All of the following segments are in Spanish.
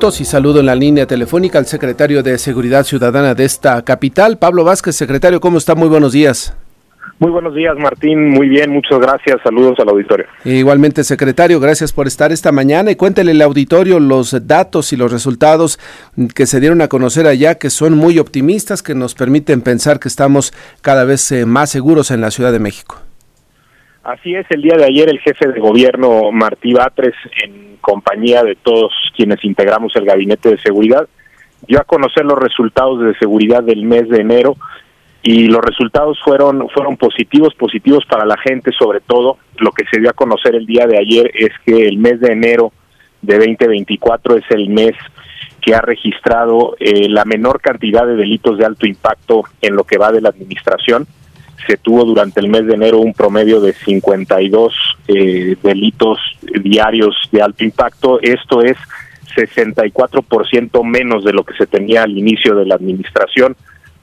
Y saludo en la línea telefónica al secretario de Seguridad Ciudadana de esta capital, Pablo Vázquez. Secretario, ¿cómo está? Muy buenos días. Muy buenos días, Martín. Muy bien, muchas gracias. Saludos al auditorio. Igualmente, secretario, gracias por estar esta mañana y cuéntele al auditorio los datos y los resultados que se dieron a conocer allá, que son muy optimistas, que nos permiten pensar que estamos cada vez eh, más seguros en la Ciudad de México. Así es, el día de ayer el jefe de gobierno, Martí Batres, en compañía de todos quienes integramos el gabinete de seguridad, dio a conocer los resultados de seguridad del mes de enero y los resultados fueron fueron positivos, positivos para la gente sobre todo. Lo que se dio a conocer el día de ayer es que el mes de enero de 2024 es el mes que ha registrado eh, la menor cantidad de delitos de alto impacto en lo que va de la administración se tuvo durante el mes de enero un promedio de 52 eh, delitos diarios de alto impacto. Esto es 64% menos de lo que se tenía al inicio de la administración,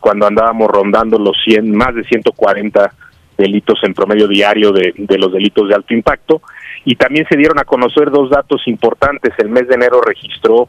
cuando andábamos rondando los 100, más de 140 delitos en promedio diario de, los delitos de alto impacto. Y también se dieron a conocer dos datos importantes. El mes de enero registró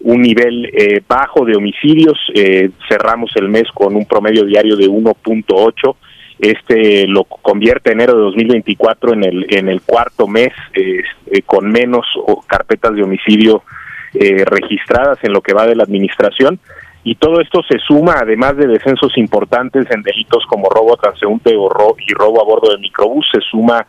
un nivel eh, bajo de homicidios. Eh, cerramos el mes con un promedio diario de 1.8 este lo convierte enero de 2024 en el en el cuarto mes eh, con menos carpetas de homicidio eh, registradas en lo que va de la administración. Y todo esto se suma además de descensos importantes en delitos como robo transeúnte o y robo a bordo de microbús se suma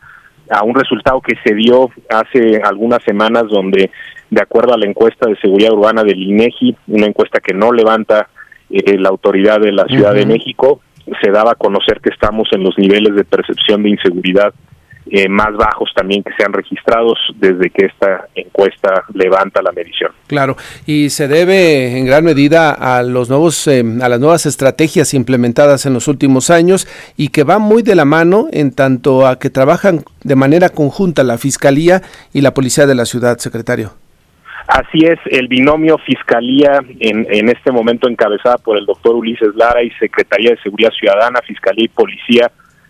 a un resultado que se dio hace algunas semanas donde de acuerdo a la encuesta de seguridad urbana del INEGI una encuesta que no levanta eh, la autoridad de la Ciudad de México se daba a conocer que estamos en los niveles de percepción de inseguridad eh, más bajos también que se han registrado desde que esta encuesta levanta la medición. Claro, y se debe en gran medida a los nuevos eh, a las nuevas estrategias implementadas en los últimos años y que van muy de la mano en tanto a que trabajan de manera conjunta la Fiscalía y la Policía de la ciudad, secretario. Así es, el binomio Fiscalía, en, en este momento encabezada por el doctor Ulises Lara y Secretaría de Seguridad Ciudadana, Fiscalía y Policía,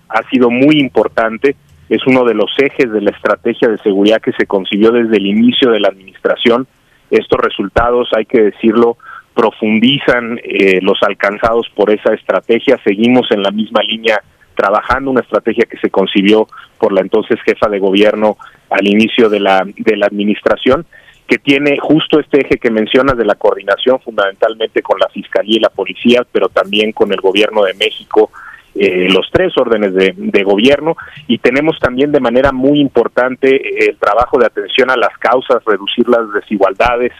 ha sido muy importante. Es uno de los ejes de la estrategia de seguridad que se concibió desde el inicio de la administración. Estos resultados, hay que decirlo, profundizan eh, los alcanzados por esa estrategia. Seguimos en la misma línea trabajando una estrategia que se concibió por la entonces jefa de gobierno al inicio de la de la administración que tiene justo este eje que mencionas de la coordinación fundamentalmente con la Fiscalía y la Policía, pero también con el Gobierno de México, eh, los tres órdenes de, gobierno, y tenemos también de manera muy importante el trabajo de atención a las causas, reducir las desigualdades,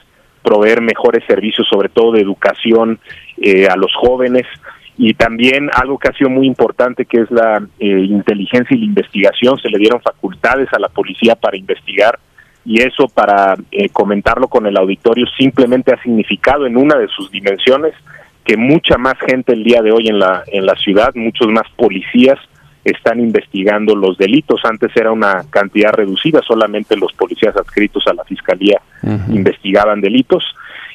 proveer mejores servicios, sobre todo de educación eh, a los jóvenes, y también algo que ha sido muy importante que es la eh, inteligencia y la investigación, se le dieron facultades a la policía para investigar y eso para eh, comentarlo con el auditorio simplemente ha significado en una de sus dimensiones que mucha más gente el día de hoy en la en la ciudad, muchos más policías están investigando los delitos. Antes era una cantidad reducida, solamente los policías adscritos a la fiscalía investigaban delitos.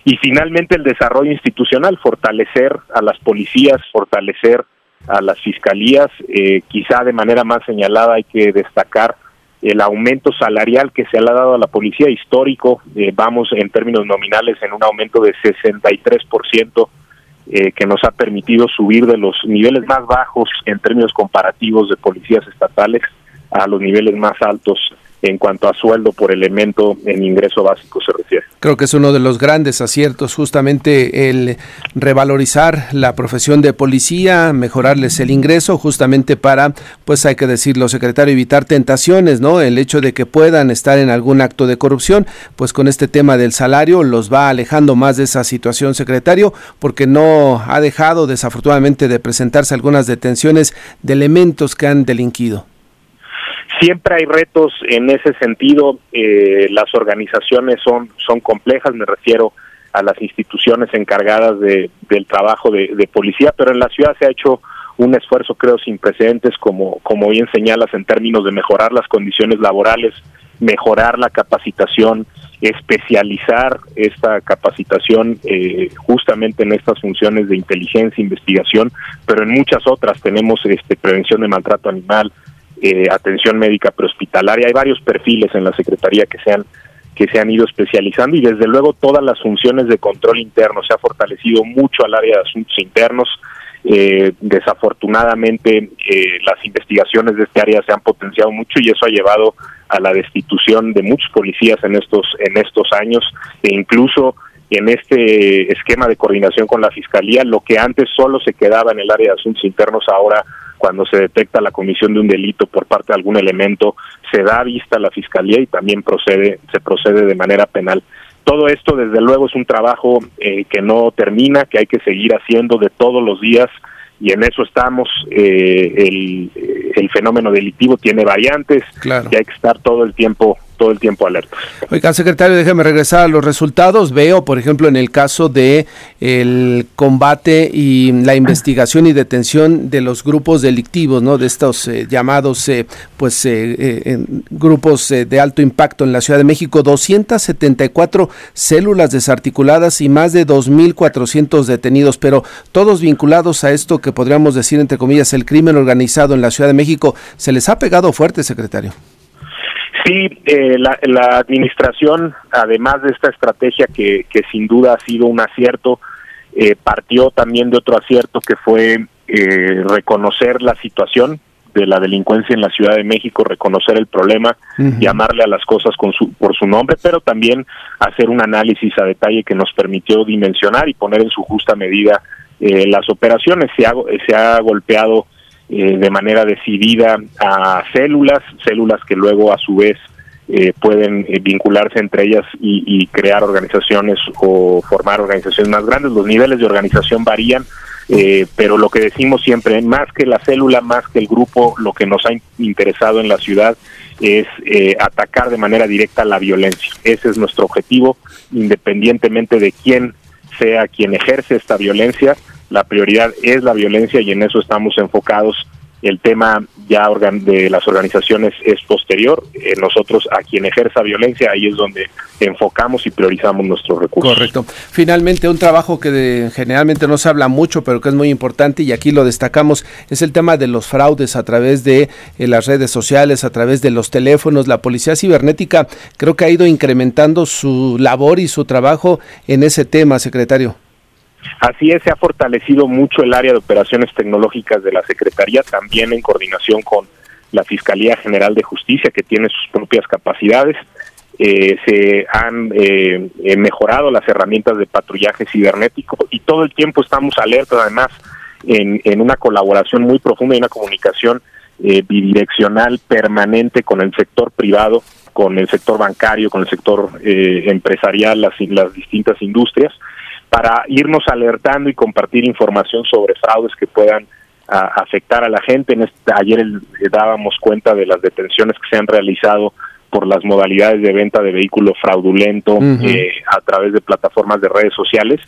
Y finalmente el desarrollo institucional, fortalecer a las policías, fortalecer a las fiscalías, eh, quizá de manera más señalada hay que destacar el aumento salarial que se le ha dado a la policía histórico, eh, vamos en términos nominales en un aumento de 63%, eh, que nos ha permitido subir de los niveles más bajos en términos comparativos de policías estatales a los niveles más altos en cuanto a sueldo por elemento en ingreso básico se refiere. Creo que es uno de los grandes aciertos justamente el revalorizar la profesión de policía, mejorarles el ingreso justamente para, pues hay que decirlo, secretario, evitar tentaciones, ¿no? El hecho de que puedan estar en algún acto de corrupción, pues con este tema del salario los va alejando más de esa situación, secretario, porque no ha dejado desafortunadamente de presentarse algunas detenciones de elementos que han delinquido. Siempre hay retos en ese sentido. Eh, las organizaciones son, son complejas, me refiero a las instituciones encargadas de, del trabajo de, policía, pero en la ciudad se ha hecho un esfuerzo, creo, sin precedentes, como, como bien señalas, en términos de mejorar las condiciones laborales, mejorar la capacitación, especializar esta capacitación eh, justamente en estas funciones de inteligencia, investigación, pero en muchas otras tenemos este, prevención de maltrato animal, eh, atención médica prehospitalaria. Hay varios perfiles en la Secretaría que se han que se han ido especializando y desde luego todas las funciones de control interno. Se ha fortalecido mucho al área de asuntos internos. Eh, desafortunadamente eh, las investigaciones de este área se han potenciado mucho y eso ha llevado a la destitución de muchos policías en estos en estos años e incluso en este esquema de coordinación con la fiscalía lo que antes solo se quedaba en el área de asuntos internos ahora cuando se detecta la comisión de un delito por parte de algún elemento, se da vista a la fiscalía y también procede, se procede de manera penal. Todo esto, desde luego, es un trabajo eh, que no termina, que hay que seguir haciendo de todos los días y en eso estamos. Eh, el, el, fenómeno delictivo tiene variantes y hay que estar todo el tiempo todo el tiempo alerta. Oiga, secretario, déjeme regresar a los resultados. Veo, por ejemplo, en el caso de el combate y la investigación y detención de los grupos delictivos, ¿no? De estos eh, llamados, eh, pues, eh, grupos de alto impacto en la Ciudad de México, 274 células desarticuladas y más de 2.400 detenidos, pero todos vinculados a esto que podríamos decir, entre comillas, el crimen organizado en la Ciudad de México. ¿Se les ha pegado fuerte, secretario? Sí, eh, la, administración, además de esta estrategia que, que sin duda ha sido un acierto, eh, partió también de otro acierto que fue eh, reconocer la situación de la delincuencia en la Ciudad de México, reconocer el problema, llamarle a las cosas con su, por su nombre, pero también hacer un análisis a detalle que nos permitió dimensionar y poner en su justa medida las operaciones. Se ha, se ha golpeado eh, de manera decidida a células, células que luego a su vez eh, pueden eh, vincularse entre ellas y, crear organizaciones o formar organizaciones más grandes. Los niveles de organización varían, pero lo que decimos siempre, más que la célula, más que el grupo, lo que nos ha interesado en la ciudad es atacar de manera directa la violencia. Ese es nuestro objetivo, independientemente de quién sea quien ejerce esta violencia, la prioridad es la violencia y en eso estamos enfocados. El tema ya de las organizaciones es posterior. Eh, nosotros a quien ejerza violencia, ahí es donde enfocamos y priorizamos nuestros recursos. Correcto. Finalmente, un trabajo que generalmente no se habla mucho, pero que es muy importante y aquí lo destacamos, es el tema de los fraudes a través de eh, las redes sociales, a través de los teléfonos. La Policía Cibernética creo que ha ido incrementando su labor y su trabajo en ese tema, secretario. Así es, se ha fortalecido mucho el área de operaciones tecnológicas de la Secretaría, también en coordinación con la Fiscalía General de Justicia, que tiene sus propias capacidades. Eh, se han eh, eh, mejorado las herramientas de patrullaje cibernético y todo el tiempo estamos alertas, además, en, una colaboración muy profunda y una comunicación bidireccional permanente con el sector privado, con el sector bancario, con el sector empresarial, las, las distintas industrias para irnos alertando y compartir información sobre fraudes que puedan afectar a la gente. En este, ayer dábamos cuenta de las detenciones que se han realizado por las modalidades de venta de vehículo fraudulento eh, a través de plataformas de redes sociales.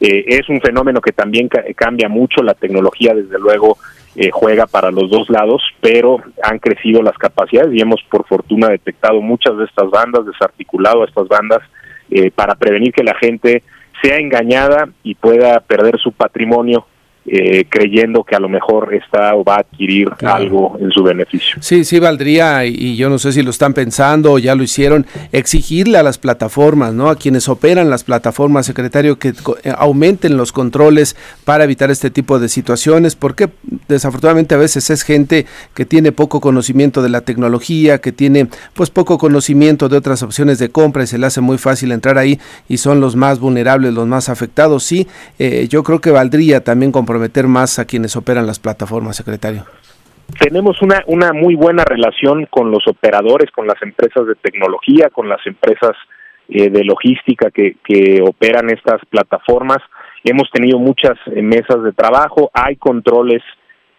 Eh, es un fenómeno que también cambia mucho, la tecnología desde luego eh, juega para los dos lados, pero han crecido las capacidades y hemos por fortuna detectado muchas de estas bandas, desarticulado a estas bandas para prevenir que la gente sea engañada y pueda perder su patrimonio eh, creyendo que a lo mejor está o va a adquirir algo en su beneficio. Sí, sí valdría, y, yo no sé si lo están pensando o ya lo hicieron, exigirle a las plataformas, ¿no? A quienes operan las plataformas, secretario, que eh, aumenten los controles para evitar este tipo de situaciones, porque desafortunadamente a veces es gente que tiene poco conocimiento de la tecnología, que tiene pues poco conocimiento de otras opciones de compra y se le hace muy fácil entrar ahí y son los más vulnerables, los más afectados. Sí, eh, yo creo que valdría también comprometer meter más a quienes operan las plataformas, secretario? Tenemos una, una muy buena relación con los operadores, con las empresas de tecnología, con las empresas eh, de logística que, que operan estas plataformas. Hemos tenido muchas eh, mesas de trabajo, hay controles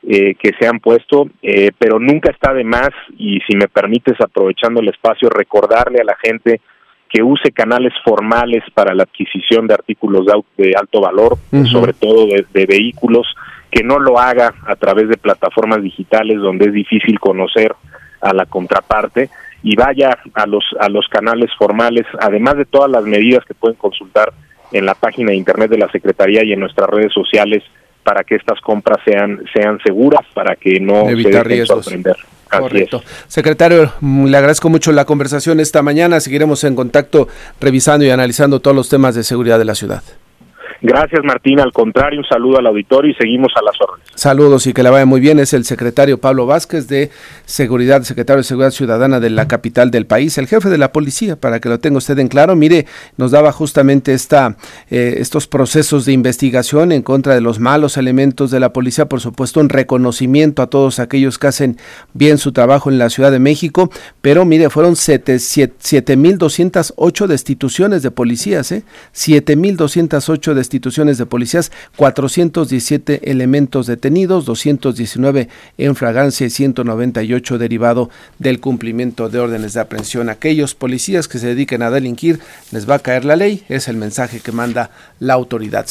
eh, que se han puesto, pero nunca está de más, y si me permites, aprovechando el espacio, recordarle a la gente que use canales formales para la adquisición de artículos de, alto valor, sobre todo de, vehículos, que no lo haga a través de plataformas digitales donde es difícil conocer a la contraparte y vaya a los a los canales formales, además de todas las medidas que pueden consultar en la página de internet de la Secretaría y en nuestras redes sociales para que estas compras sean sean seguras, para que no se dejen sorprender. Correcto. Secretario, le agradezco mucho la conversación esta mañana. Seguiremos en contacto revisando y analizando todos los temas de seguridad de la ciudad. Gracias, Martín. Al contrario, un saludo al auditorio y seguimos a las órdenes. Saludos y que la vaya muy bien. Es el secretario Pablo Vázquez de Seguridad, secretario de Seguridad Ciudadana de la capital del país, el jefe de la policía, para que lo tenga usted en claro. Mire, nos daba justamente esta, eh, estos procesos de investigación en contra de los malos elementos de la policía, por supuesto, un reconocimiento a todos aquellos que hacen bien su trabajo en la Ciudad de México, pero mire, fueron 7.208 destituciones de policías, ¿eh? 7.208 destituciones instituciones de policías, 417 elementos detenidos, 219 en fragancia y 198 derivado del cumplimiento de órdenes de aprehensión. Aquellos policías que se dediquen a delinquir les va a caer la ley, es el mensaje que manda la autoridad.